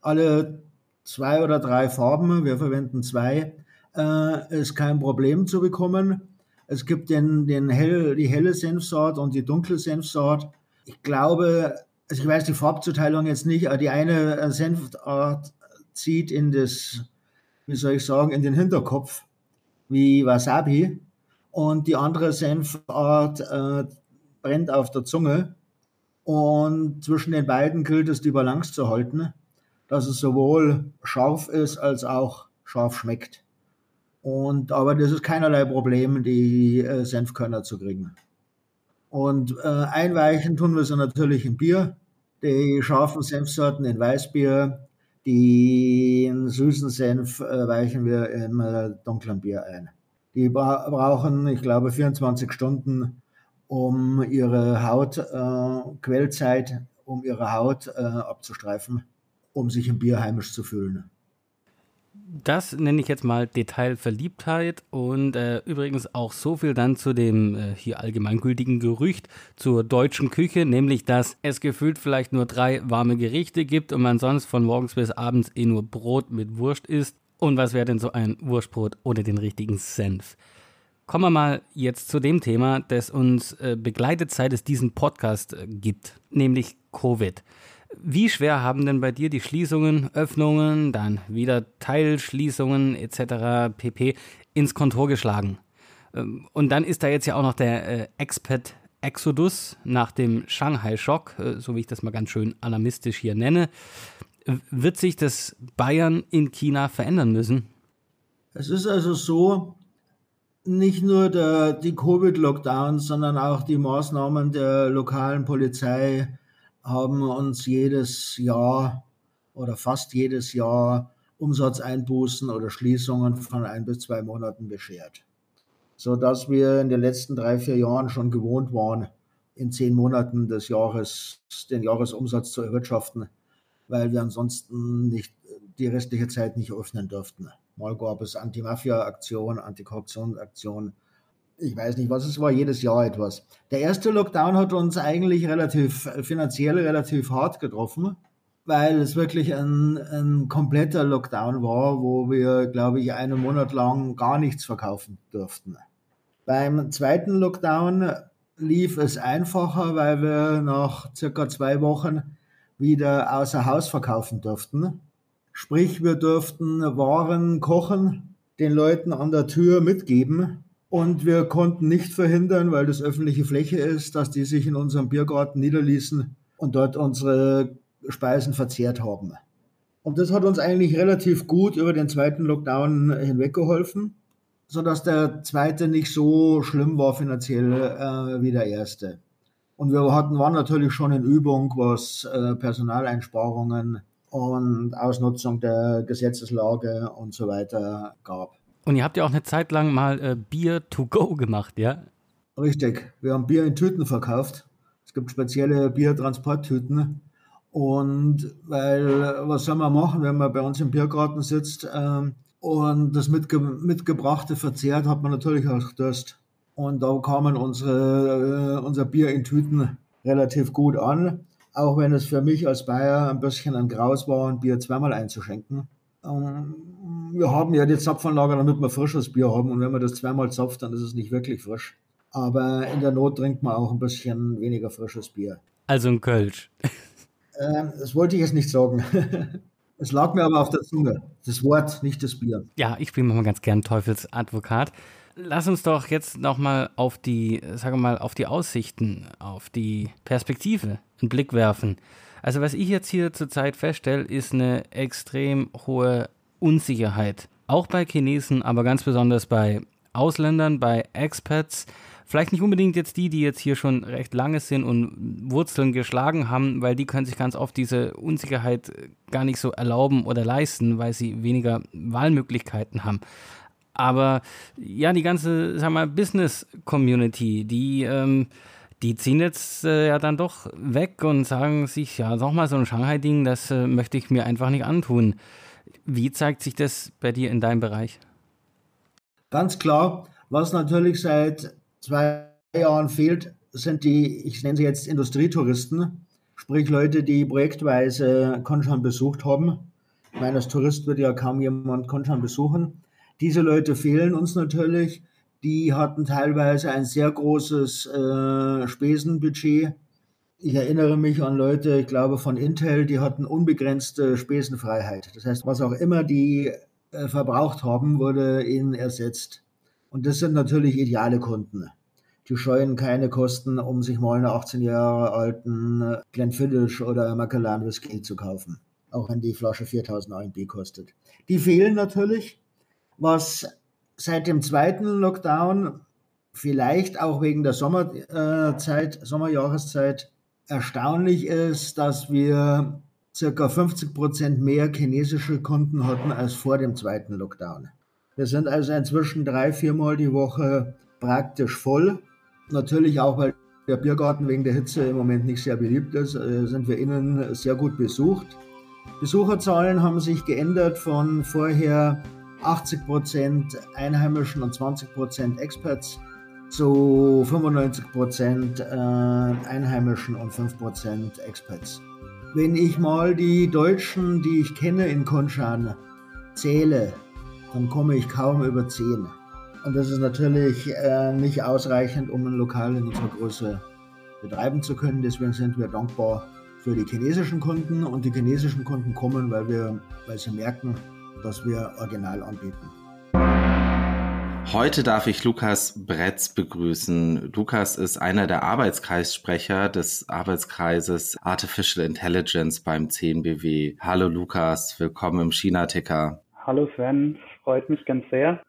alle zwei oder drei Farben, wir verwenden zwei, äh, ist kein Problem zu bekommen. Es gibt den, den hell, die helle Senfsaat und die dunkle Senfsaat. Ich glaube, also ich weiß die Farbzuteilung jetzt nicht, aber die eine äh, Senfart zieht in das, wie soll ich sagen, in den Hinterkopf, wie Wasabi. Und die andere Senfart äh, brennt auf der Zunge. Und zwischen den beiden gilt es, die Balance zu halten, dass es sowohl scharf ist als auch scharf schmeckt. Und, aber das ist keinerlei Problem, die äh, Senfkörner zu kriegen. Und äh, einweichen tun wir sie natürlich in Bier, die scharfen Senfsorten in Weißbier, den süßen Senf äh, weichen wir im äh, dunklen Bier ein. Die bra brauchen, ich glaube, 24 Stunden, um ihre Haut, äh, Quellzeit, um ihre Haut äh, abzustreifen, um sich im Bier heimisch zu fühlen das nenne ich jetzt mal Detailverliebtheit und äh, übrigens auch so viel dann zu dem äh, hier allgemeingültigen Gerücht zur deutschen Küche, nämlich dass es gefühlt vielleicht nur drei warme Gerichte gibt und man sonst von morgens bis abends eh nur Brot mit Wurst isst. Und was wäre denn so ein Wurstbrot ohne den richtigen Senf? Kommen wir mal jetzt zu dem Thema, das uns äh, begleitet, seit es diesen Podcast äh, gibt, nämlich Covid. Wie schwer haben denn bei dir die Schließungen, Öffnungen, dann wieder Teilschließungen etc. pp. ins Kontor geschlagen? Ähm, und dann ist da jetzt ja auch noch der äh, Expat Exodus nach dem Shanghai-Schock, äh, so wie ich das mal ganz schön alarmistisch hier nenne. Wird sich das Bayern in China verändern müssen? Es ist also so, nicht nur der, die Covid-Lockdowns, sondern auch die Maßnahmen der lokalen Polizei, haben uns jedes Jahr oder fast jedes Jahr Umsatzeinbußen oder Schließungen von ein bis zwei Monaten beschert. So dass wir in den letzten drei, vier Jahren schon gewohnt waren, in zehn Monaten des Jahres den Jahresumsatz zu erwirtschaften, weil wir ansonsten nicht die restliche Zeit nicht öffnen durften. Mal gab es Anti-Mafia-Aktionen, Antikorruptionsaktionen, ich weiß nicht, was es war, jedes Jahr etwas. Der erste Lockdown hat uns eigentlich relativ finanziell relativ hart getroffen, weil es wirklich ein, ein kompletter Lockdown war, wo wir, glaube ich, einen Monat lang gar nichts verkaufen durften. Beim zweiten Lockdown lief es einfacher, weil wir nach circa zwei Wochen wieder außer Haus verkaufen durften. Sprich, wir durften Waren kochen, den Leuten an der Tür mitgeben und wir konnten nicht verhindern, weil das öffentliche Fläche ist, dass die sich in unserem Biergarten niederließen und dort unsere Speisen verzehrt haben. Und das hat uns eigentlich relativ gut über den zweiten Lockdown hinweggeholfen, sodass der zweite nicht so schlimm war finanziell äh, wie der erste. Und wir hatten, waren natürlich schon in Übung, was äh, Personaleinsparungen und Ausnutzung der Gesetzeslage und so weiter gab. Und ihr habt ja auch eine Zeit lang mal äh, Bier to go gemacht, ja? Richtig. Wir haben Bier in Tüten verkauft. Es gibt spezielle Biertransporttüten. Und weil, was soll man machen, wenn man bei uns im Biergarten sitzt ähm, und das Mitge Mitgebrachte verzehrt, hat man natürlich auch Durst. Und da kamen unsere, äh, unser Bier in Tüten relativ gut an. Auch wenn es für mich als Bayer ein bisschen ein Graus war, ein Bier zweimal einzuschenken. Ähm, wir haben ja die Zapfanlage, damit wir frisches Bier haben. Und wenn man das zweimal zapft, dann ist es nicht wirklich frisch. Aber in der Not trinkt man auch ein bisschen weniger frisches Bier. Also ein Kölsch. Ähm, das wollte ich jetzt nicht sagen. Es lag mir aber auf der Zunge. Das Wort, nicht das Bier. Ja, ich bin mal ganz gern Teufelsadvokat. Lass uns doch jetzt nochmal auf die, sage mal, auf die Aussichten, auf die Perspektive einen Blick werfen. Also was ich jetzt hier zurzeit feststelle, ist eine extrem hohe Unsicherheit. Auch bei Chinesen, aber ganz besonders bei Ausländern, bei Expats. Vielleicht nicht unbedingt jetzt die, die jetzt hier schon recht lange sind und Wurzeln geschlagen haben, weil die können sich ganz oft diese Unsicherheit gar nicht so erlauben oder leisten, weil sie weniger Wahlmöglichkeiten haben. Aber ja, die ganze, sag mal, Business-Community, die, ähm, die ziehen jetzt äh, ja dann doch weg und sagen sich, ja, nochmal so ein Shanghai-Ding, das äh, möchte ich mir einfach nicht antun. Wie zeigt sich das bei dir in deinem Bereich? Ganz klar, was natürlich seit zwei Jahren fehlt, sind die, ich nenne sie jetzt Industrietouristen, sprich Leute, die projektweise Konshan besucht haben. Ich meine, als Tourist wird ja kaum jemand Konshan besuchen. Diese Leute fehlen uns natürlich. Die hatten teilweise ein sehr großes äh, Spesenbudget. Ich erinnere mich an Leute, ich glaube von Intel, die hatten unbegrenzte Spesenfreiheit. Das heißt, was auch immer die äh, verbraucht haben, wurde ihnen ersetzt. Und das sind natürlich ideale Kunden. Die scheuen keine Kosten, um sich mal einen 18 Jahre alten äh, Glenfiddich oder Macallan Whisky zu kaufen. Auch wenn die Flasche 4000 RMB kostet. Die fehlen natürlich, was seit dem zweiten Lockdown vielleicht auch wegen der Sommerzeit, Sommerjahreszeit erstaunlich ist, dass wir circa 50 Prozent mehr chinesische Kunden hatten als vor dem zweiten Lockdown. Wir sind also inzwischen drei, viermal die Woche praktisch voll. Natürlich auch, weil der Biergarten wegen der Hitze im Moment nicht sehr beliebt ist, äh, sind wir innen sehr gut besucht. Besucherzahlen haben sich geändert von vorher 80 Prozent Einheimischen und 20 Prozent Experts zu 95 Prozent äh, Einheimischen und 5 Prozent Experts. Wenn ich mal die Deutschen, die ich kenne in Konshan, zähle, dann komme ich kaum über 10. Und das ist natürlich äh, nicht ausreichend, um ein Lokal in unserer Größe betreiben zu können. Deswegen sind wir dankbar für die chinesischen Kunden und die chinesischen Kunden kommen, weil, wir, weil sie merken, dass wir original anbieten. Heute darf ich Lukas Bretz begrüßen. Lukas ist einer der Arbeitskreissprecher des Arbeitskreises Artificial Intelligence beim 10BW. Hallo Lukas, willkommen im China-Ticker. Hallo Sven, freut mich ganz sehr.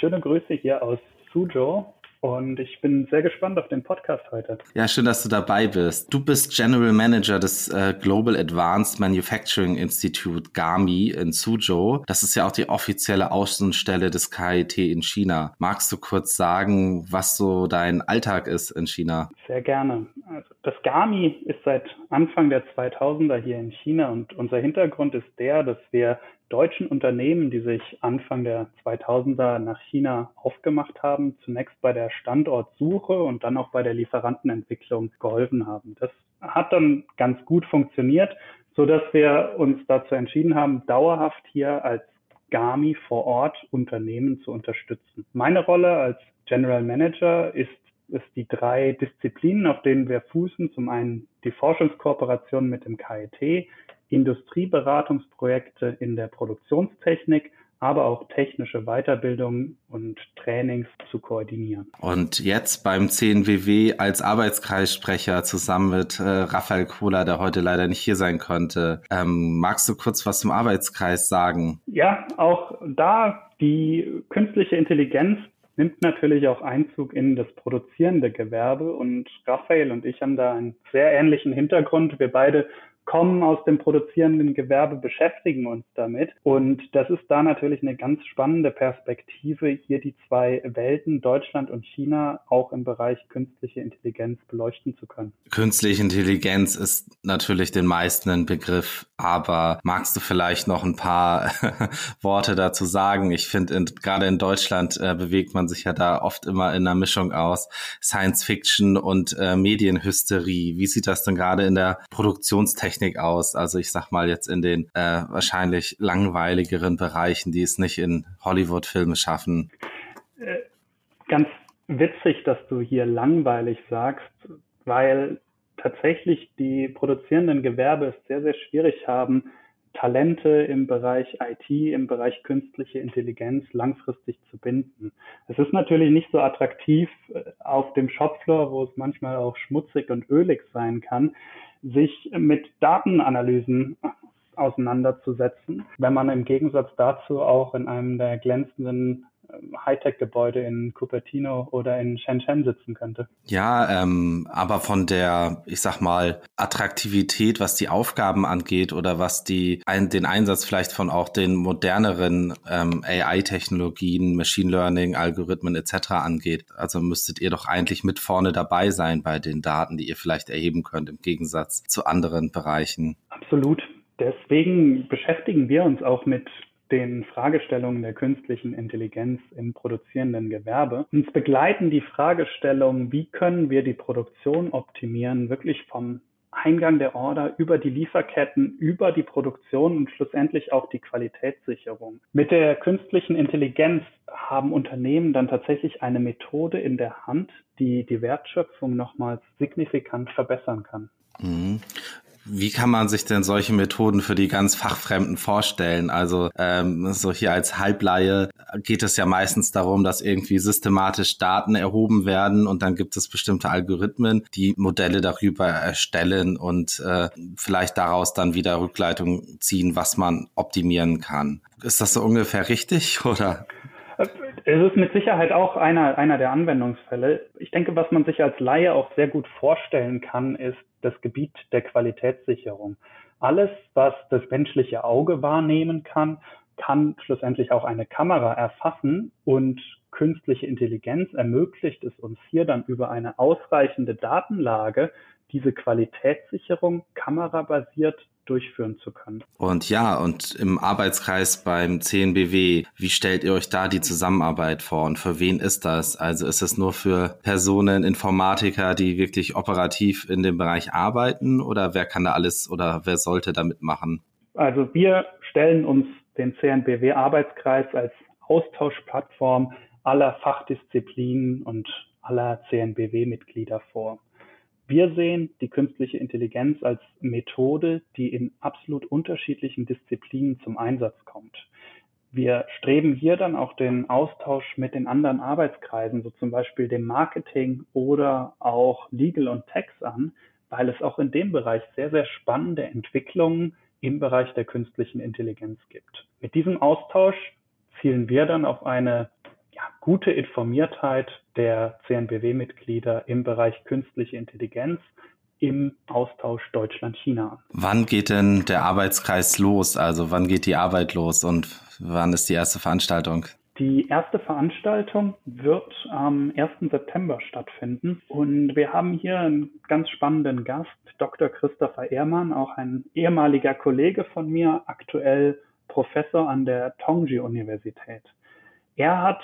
Schöne Grüße hier aus Suzhou und ich bin sehr gespannt auf den Podcast heute. Ja, schön, dass du dabei bist. Du bist General Manager des äh, Global Advanced Manufacturing Institute GAMI in Suzhou. Das ist ja auch die offizielle Außenstelle des KIT in China. Magst du kurz sagen, was so dein Alltag ist in China? Sehr gerne. Also das GAMI ist seit Anfang der 2000er hier in China und unser Hintergrund ist der, dass wir deutschen Unternehmen, die sich Anfang der 2000er nach China aufgemacht haben, zunächst bei der Standortsuche und dann auch bei der Lieferantenentwicklung geholfen haben. Das hat dann ganz gut funktioniert, so dass wir uns dazu entschieden haben, dauerhaft hier als GAMI vor Ort Unternehmen zu unterstützen. Meine Rolle als General Manager ist es die drei Disziplinen, auf denen wir fußen. Zum einen die Forschungskooperation mit dem KIT, Industrieberatungsprojekte in der Produktionstechnik, aber auch technische Weiterbildung und Trainings zu koordinieren. Und jetzt beim CNWW als Arbeitskreissprecher zusammen mit äh, Raphael Kohler, der heute leider nicht hier sein konnte. Ähm, magst du kurz was zum Arbeitskreis sagen? Ja, auch da die künstliche Intelligenz nimmt natürlich auch Einzug in das produzierende Gewerbe und Raphael und ich haben da einen sehr ähnlichen Hintergrund. Wir beide kommen aus dem produzierenden Gewerbe, beschäftigen uns damit. Und das ist da natürlich eine ganz spannende Perspektive, hier die zwei Welten, Deutschland und China, auch im Bereich künstliche Intelligenz beleuchten zu können. Künstliche Intelligenz ist natürlich den meisten ein Begriff, aber magst du vielleicht noch ein paar Worte dazu sagen? Ich finde, gerade in Deutschland äh, bewegt man sich ja da oft immer in einer Mischung aus Science Fiction und äh, Medienhysterie. Wie sieht das denn gerade in der Produktionstechnik aus? Also ich sag mal jetzt in den äh, wahrscheinlich langweiligeren Bereichen, die es nicht in Hollywood-Filme schaffen. Äh, ganz witzig, dass du hier langweilig sagst, weil tatsächlich die produzierenden Gewerbe es sehr, sehr schwierig haben, Talente im Bereich IT, im Bereich künstliche Intelligenz langfristig zu binden. Es ist natürlich nicht so attraktiv äh, auf dem Shopfloor, wo es manchmal auch schmutzig und ölig sein kann, sich mit Datenanalysen auseinanderzusetzen, wenn man im Gegensatz dazu auch in einem der glänzenden Hightech-Gebäude in Cupertino oder in Shenzhen sitzen könnte. Ja, ähm, aber von der, ich sag mal, Attraktivität, was die Aufgaben angeht oder was die ein, den Einsatz vielleicht von auch den moderneren ähm, AI-Technologien, Machine Learning, Algorithmen etc. angeht. Also müsstet ihr doch eigentlich mit vorne dabei sein bei den Daten, die ihr vielleicht erheben könnt, im Gegensatz zu anderen Bereichen. Absolut. Deswegen beschäftigen wir uns auch mit den Fragestellungen der künstlichen Intelligenz im produzierenden Gewerbe. Uns begleiten die Fragestellungen, wie können wir die Produktion optimieren, wirklich vom Eingang der Order über die Lieferketten, über die Produktion und schlussendlich auch die Qualitätssicherung. Mit der künstlichen Intelligenz haben Unternehmen dann tatsächlich eine Methode in der Hand, die die Wertschöpfung nochmals signifikant verbessern kann. Mhm. Wie kann man sich denn solche Methoden für die ganz Fachfremden vorstellen? Also ähm, so hier als Halbleihe geht es ja meistens darum, dass irgendwie systematisch Daten erhoben werden und dann gibt es bestimmte Algorithmen, die Modelle darüber erstellen und äh, vielleicht daraus dann wieder Rückleitung ziehen, was man optimieren kann. Ist das so ungefähr richtig oder? Es ist mit Sicherheit auch einer, einer der Anwendungsfälle. Ich denke, was man sich als Laie auch sehr gut vorstellen kann, ist das Gebiet der Qualitätssicherung. Alles, was das menschliche Auge wahrnehmen kann, kann schlussendlich auch eine Kamera erfassen und künstliche Intelligenz ermöglicht es uns hier dann über eine ausreichende Datenlage diese Qualitätssicherung kamerabasiert durchführen zu können. Und ja, und im Arbeitskreis beim CNBW, wie stellt ihr euch da die Zusammenarbeit vor und für wen ist das? Also ist es nur für Personen, Informatiker, die wirklich operativ in dem Bereich arbeiten oder wer kann da alles oder wer sollte da mitmachen? Also wir stellen uns den CNBW Arbeitskreis als Austauschplattform aller Fachdisziplinen und aller CNBW-Mitglieder vor. Wir sehen die künstliche Intelligenz als Methode, die in absolut unterschiedlichen Disziplinen zum Einsatz kommt. Wir streben hier dann auch den Austausch mit den anderen Arbeitskreisen, so zum Beispiel dem Marketing oder auch Legal und Tax an, weil es auch in dem Bereich sehr, sehr spannende Entwicklungen im Bereich der künstlichen Intelligenz gibt. Mit diesem Austausch zielen wir dann auf eine ja, gute Informiertheit der CNBW-Mitglieder im Bereich künstliche Intelligenz im Austausch Deutschland-China. Wann geht denn der Arbeitskreis los? Also wann geht die Arbeit los und wann ist die erste Veranstaltung? Die erste Veranstaltung wird am 1. September stattfinden und wir haben hier einen ganz spannenden Gast, Dr. Christopher Ehrmann, auch ein ehemaliger Kollege von mir, aktuell Professor an der Tongji Universität. Er hat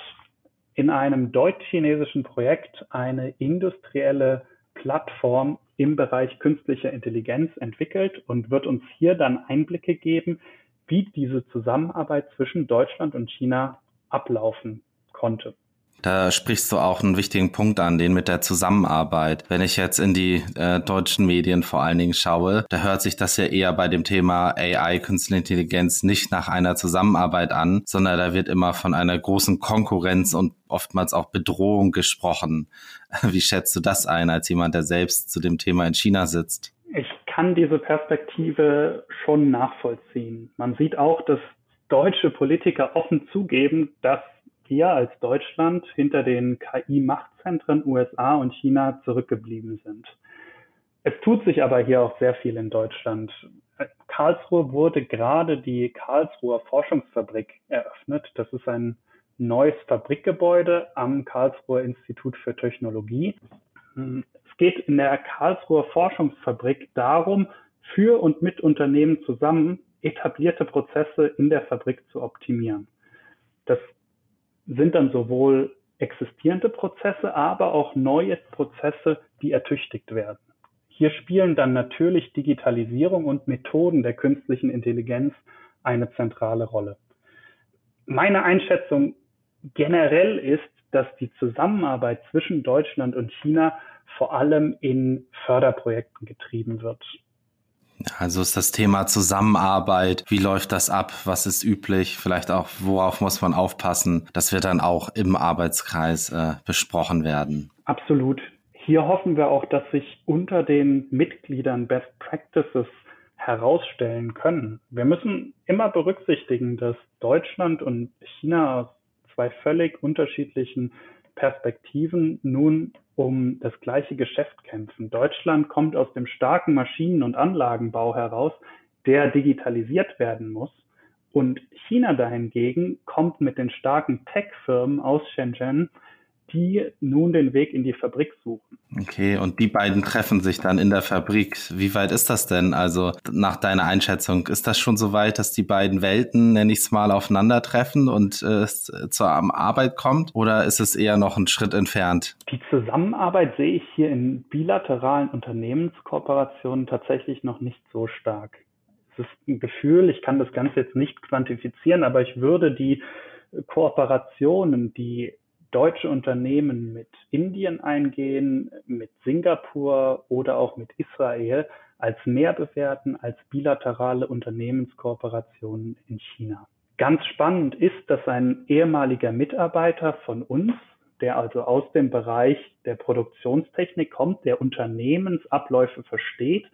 in einem deutsch-chinesischen Projekt eine industrielle Plattform im Bereich künstlicher Intelligenz entwickelt und wird uns hier dann Einblicke geben, wie diese Zusammenarbeit zwischen Deutschland und China ablaufen konnte. Da sprichst du auch einen wichtigen Punkt an, den mit der Zusammenarbeit. Wenn ich jetzt in die äh, deutschen Medien vor allen Dingen schaue, da hört sich das ja eher bei dem Thema AI, Künstliche Intelligenz, nicht nach einer Zusammenarbeit an, sondern da wird immer von einer großen Konkurrenz und oftmals auch Bedrohung gesprochen. Wie schätzt du das ein als jemand, der selbst zu dem Thema in China sitzt? Ich kann diese Perspektive schon nachvollziehen. Man sieht auch, dass deutsche Politiker offen zugeben, dass wir als Deutschland hinter den KI-Machtzentren USA und China zurückgeblieben sind. Es tut sich aber hier auch sehr viel in Deutschland. Karlsruhe wurde gerade die Karlsruher Forschungsfabrik eröffnet. Das ist ein neues Fabrikgebäude am Karlsruher Institut für Technologie. Es geht in der Karlsruher Forschungsfabrik darum, für und mit Unternehmen zusammen etablierte Prozesse in der Fabrik zu optimieren. Das sind dann sowohl existierende Prozesse, aber auch neue Prozesse, die ertüchtigt werden. Hier spielen dann natürlich Digitalisierung und Methoden der künstlichen Intelligenz eine zentrale Rolle. Meine Einschätzung generell ist, dass die Zusammenarbeit zwischen Deutschland und China vor allem in Förderprojekten getrieben wird. Also ist das Thema Zusammenarbeit, wie läuft das ab, was ist üblich, vielleicht auch, worauf muss man aufpassen, das wird dann auch im Arbeitskreis äh, besprochen werden. Absolut. Hier hoffen wir auch, dass sich unter den Mitgliedern Best Practices herausstellen können. Wir müssen immer berücksichtigen, dass Deutschland und China aus zwei völlig unterschiedlichen Perspektiven nun um das gleiche Geschäft kämpfen. Deutschland kommt aus dem starken Maschinen- und Anlagenbau heraus, der digitalisiert werden muss. Und China dahingegen kommt mit den starken Tech-Firmen aus Shenzhen, die nun den Weg in die Fabrik suchen. Okay, und die beiden treffen sich dann in der Fabrik. Wie weit ist das denn? Also nach deiner Einschätzung, ist das schon so weit, dass die beiden Welten, nenne ich es mal, aufeinandertreffen und äh, es zur Arbeit kommt? Oder ist es eher noch ein Schritt entfernt? Die Zusammenarbeit sehe ich hier in bilateralen Unternehmenskooperationen tatsächlich noch nicht so stark. Es ist ein Gefühl, ich kann das Ganze jetzt nicht quantifizieren, aber ich würde die Kooperationen, die deutsche Unternehmen mit Indien eingehen, mit Singapur oder auch mit Israel als mehr bewerten als bilaterale Unternehmenskooperationen in China. Ganz spannend ist, dass ein ehemaliger Mitarbeiter von uns, der also aus dem Bereich der Produktionstechnik kommt, der Unternehmensabläufe versteht,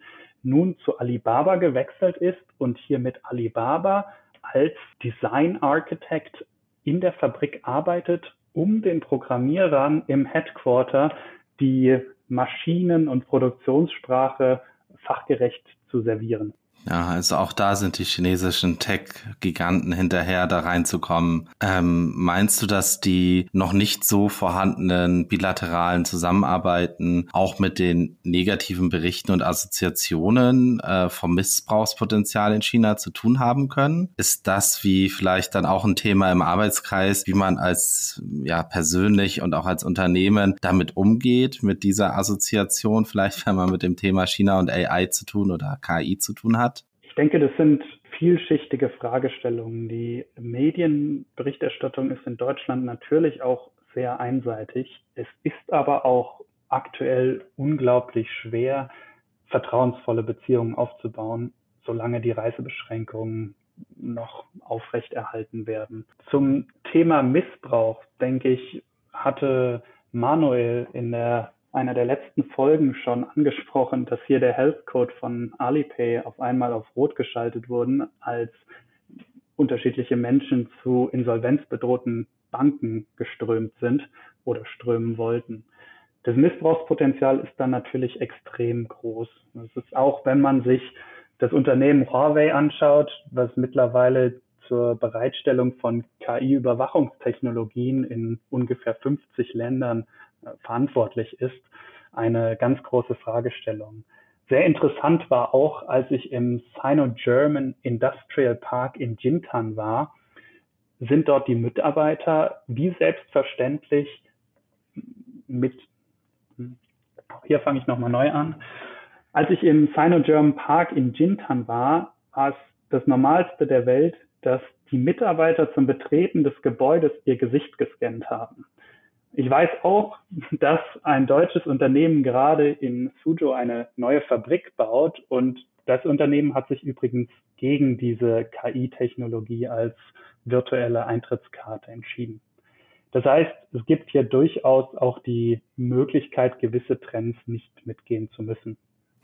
nun zu Alibaba gewechselt ist und hier mit Alibaba als Design Architect in der Fabrik arbeitet um den Programmierern im Headquarter die Maschinen- und Produktionssprache fachgerecht zu servieren. Ja, also auch da sind die chinesischen Tech-Giganten hinterher, da reinzukommen. Ähm, meinst du, dass die noch nicht so vorhandenen bilateralen Zusammenarbeiten auch mit den negativen Berichten und Assoziationen äh, vom Missbrauchspotenzial in China zu tun haben können? Ist das wie vielleicht dann auch ein Thema im Arbeitskreis, wie man als ja persönlich und auch als Unternehmen damit umgeht, mit dieser Assoziation, vielleicht wenn man mit dem Thema China und AI zu tun oder KI zu tun hat? Denke, das sind vielschichtige Fragestellungen. Die Medienberichterstattung ist in Deutschland natürlich auch sehr einseitig. Es ist aber auch aktuell unglaublich schwer, vertrauensvolle Beziehungen aufzubauen, solange die Reisebeschränkungen noch aufrechterhalten werden. Zum Thema Missbrauch, denke ich, hatte Manuel in der einer der letzten Folgen schon angesprochen, dass hier der Health Code von Alipay auf einmal auf Rot geschaltet wurden, als unterschiedliche Menschen zu insolvenzbedrohten Banken geströmt sind oder strömen wollten. Das Missbrauchspotenzial ist dann natürlich extrem groß. Es ist auch, wenn man sich das Unternehmen Huawei anschaut, was mittlerweile zur Bereitstellung von KI-Überwachungstechnologien in ungefähr 50 Ländern verantwortlich ist, eine ganz große Fragestellung. Sehr interessant war auch, als ich im Sino-German Industrial Park in Jintan war, sind dort die Mitarbeiter wie selbstverständlich mit, hier fange ich nochmal neu an. Als ich im Sino-German Park in Jintan war, war es das Normalste der Welt, dass die Mitarbeiter zum Betreten des Gebäudes ihr Gesicht gescannt haben. Ich weiß auch, dass ein deutsches Unternehmen gerade in Suzhou eine neue Fabrik baut und das Unternehmen hat sich übrigens gegen diese KI-Technologie als virtuelle Eintrittskarte entschieden. Das heißt, es gibt hier durchaus auch die Möglichkeit, gewisse Trends nicht mitgehen zu müssen.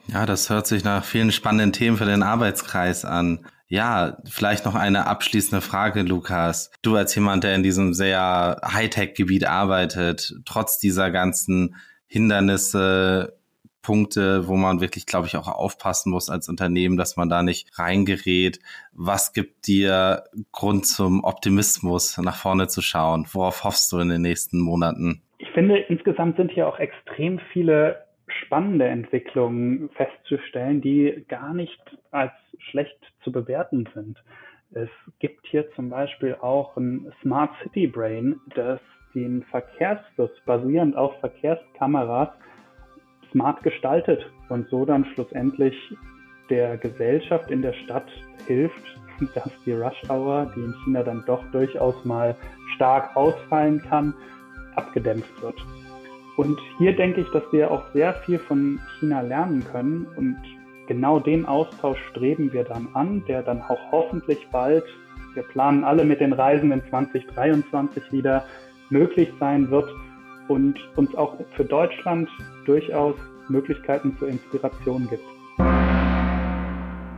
Ja, das hört sich nach vielen spannenden Themen für den Arbeitskreis an. Ja, vielleicht noch eine abschließende Frage, Lukas. Du als jemand, der in diesem sehr Hightech-Gebiet arbeitet, trotz dieser ganzen Hindernisse, Punkte, wo man wirklich, glaube ich, auch aufpassen muss als Unternehmen, dass man da nicht reingerät. Was gibt dir Grund zum Optimismus, nach vorne zu schauen? Worauf hoffst du in den nächsten Monaten? Ich finde, insgesamt sind hier auch extrem viele spannende Entwicklungen festzustellen, die gar nicht als schlecht zu bewerten sind. Es gibt hier zum Beispiel auch ein Smart City Brain, das den Verkehrsfluss basierend auf Verkehrskameras smart gestaltet und so dann schlussendlich der Gesellschaft in der Stadt hilft, dass die Rush Hour, die in China dann doch durchaus mal stark ausfallen kann, abgedämpft wird. Und hier denke ich, dass wir auch sehr viel von China lernen können und genau den Austausch streben wir dann an, der dann auch hoffentlich bald, wir planen alle mit den Reisen in 2023 wieder, möglich sein wird und uns auch für Deutschland durchaus Möglichkeiten zur Inspiration gibt.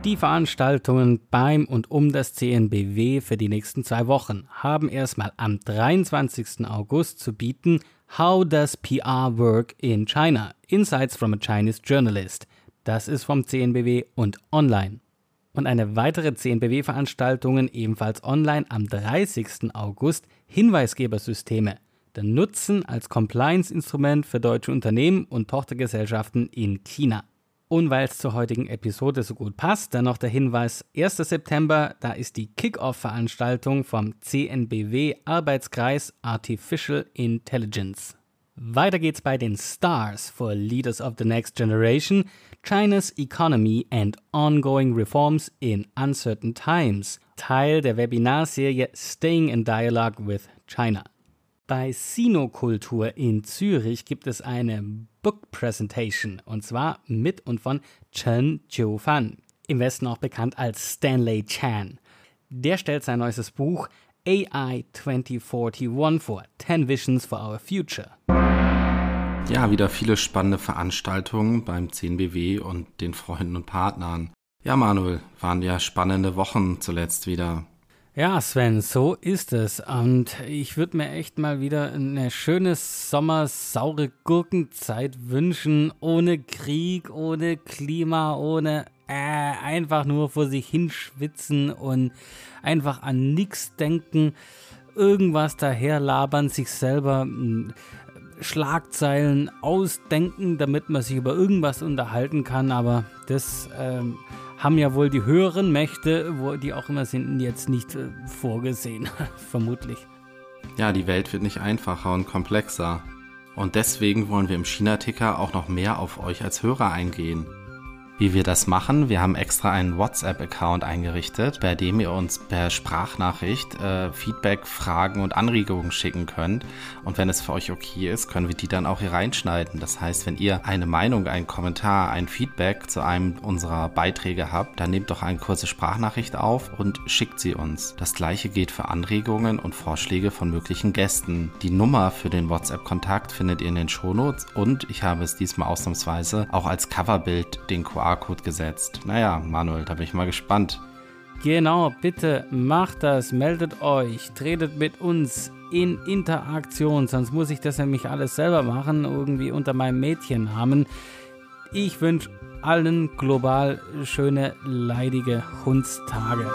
Die Veranstaltungen beim und um das CNBW für die nächsten zwei Wochen haben erstmal am 23. August zu bieten How Does PR Work in China? Insights from a Chinese Journalist. Das ist vom CNBW und online. Und eine weitere CNBW-Veranstaltung ebenfalls online am 30. August Hinweisgebersysteme. Der Nutzen als Compliance-Instrument für deutsche Unternehmen und Tochtergesellschaften in China. Und weil es zur heutigen Episode so gut passt, dann noch der Hinweis: 1. September, da ist die Kick-Off-Veranstaltung vom CNBW Arbeitskreis Artificial Intelligence. Weiter geht's bei den Stars for Leaders of the Next Generation, China's Economy and Ongoing Reforms in Uncertain Times, Teil der Webinarserie Staying in Dialogue with China. Bei Sinokultur in Zürich gibt es eine Book Presentation und zwar mit und von Chen Jiufan, im Westen auch bekannt als Stanley Chan. Der stellt sein neues Buch AI 2041 vor, 10 Visions for Our Future. Ja, wieder viele spannende Veranstaltungen beim 10BW und den Freunden und Partnern. Ja, Manuel, waren ja spannende Wochen zuletzt wieder. Ja, Sven, so ist es. Und ich würde mir echt mal wieder eine schöne Sommer-saure Gurkenzeit wünschen. Ohne Krieg, ohne Klima, ohne äh, einfach nur vor sich hinschwitzen und einfach an nichts denken. Irgendwas daherlabern, sich selber hm, Schlagzeilen ausdenken, damit man sich über irgendwas unterhalten kann, aber das ähm, haben ja wohl die höheren Mächte, wo die auch immer sind, jetzt nicht äh, vorgesehen, vermutlich. Ja, die Welt wird nicht einfacher und komplexer. Und deswegen wollen wir im China-Ticker auch noch mehr auf euch als Hörer eingehen. Wie wir das machen, wir haben extra einen WhatsApp-Account eingerichtet, bei dem ihr uns per Sprachnachricht äh, Feedback, Fragen und Anregungen schicken könnt. Und wenn es für euch okay ist, können wir die dann auch hier reinschneiden. Das heißt, wenn ihr eine Meinung, einen Kommentar, ein Feedback zu einem unserer Beiträge habt, dann nehmt doch eine kurze Sprachnachricht auf und schickt sie uns. Das gleiche geht für Anregungen und Vorschläge von möglichen Gästen. Die Nummer für den WhatsApp-Kontakt findet ihr in den Shownotes und ich habe es diesmal ausnahmsweise auch als Coverbild den QR QR-Code gesetzt. Naja, Manuel, da bin ich mal gespannt. Genau, bitte macht das, meldet euch, tretet mit uns in Interaktion, sonst muss ich das nämlich alles selber machen, irgendwie unter meinem Mädchennamen. Ich wünsche allen global schöne, leidige Hundstage.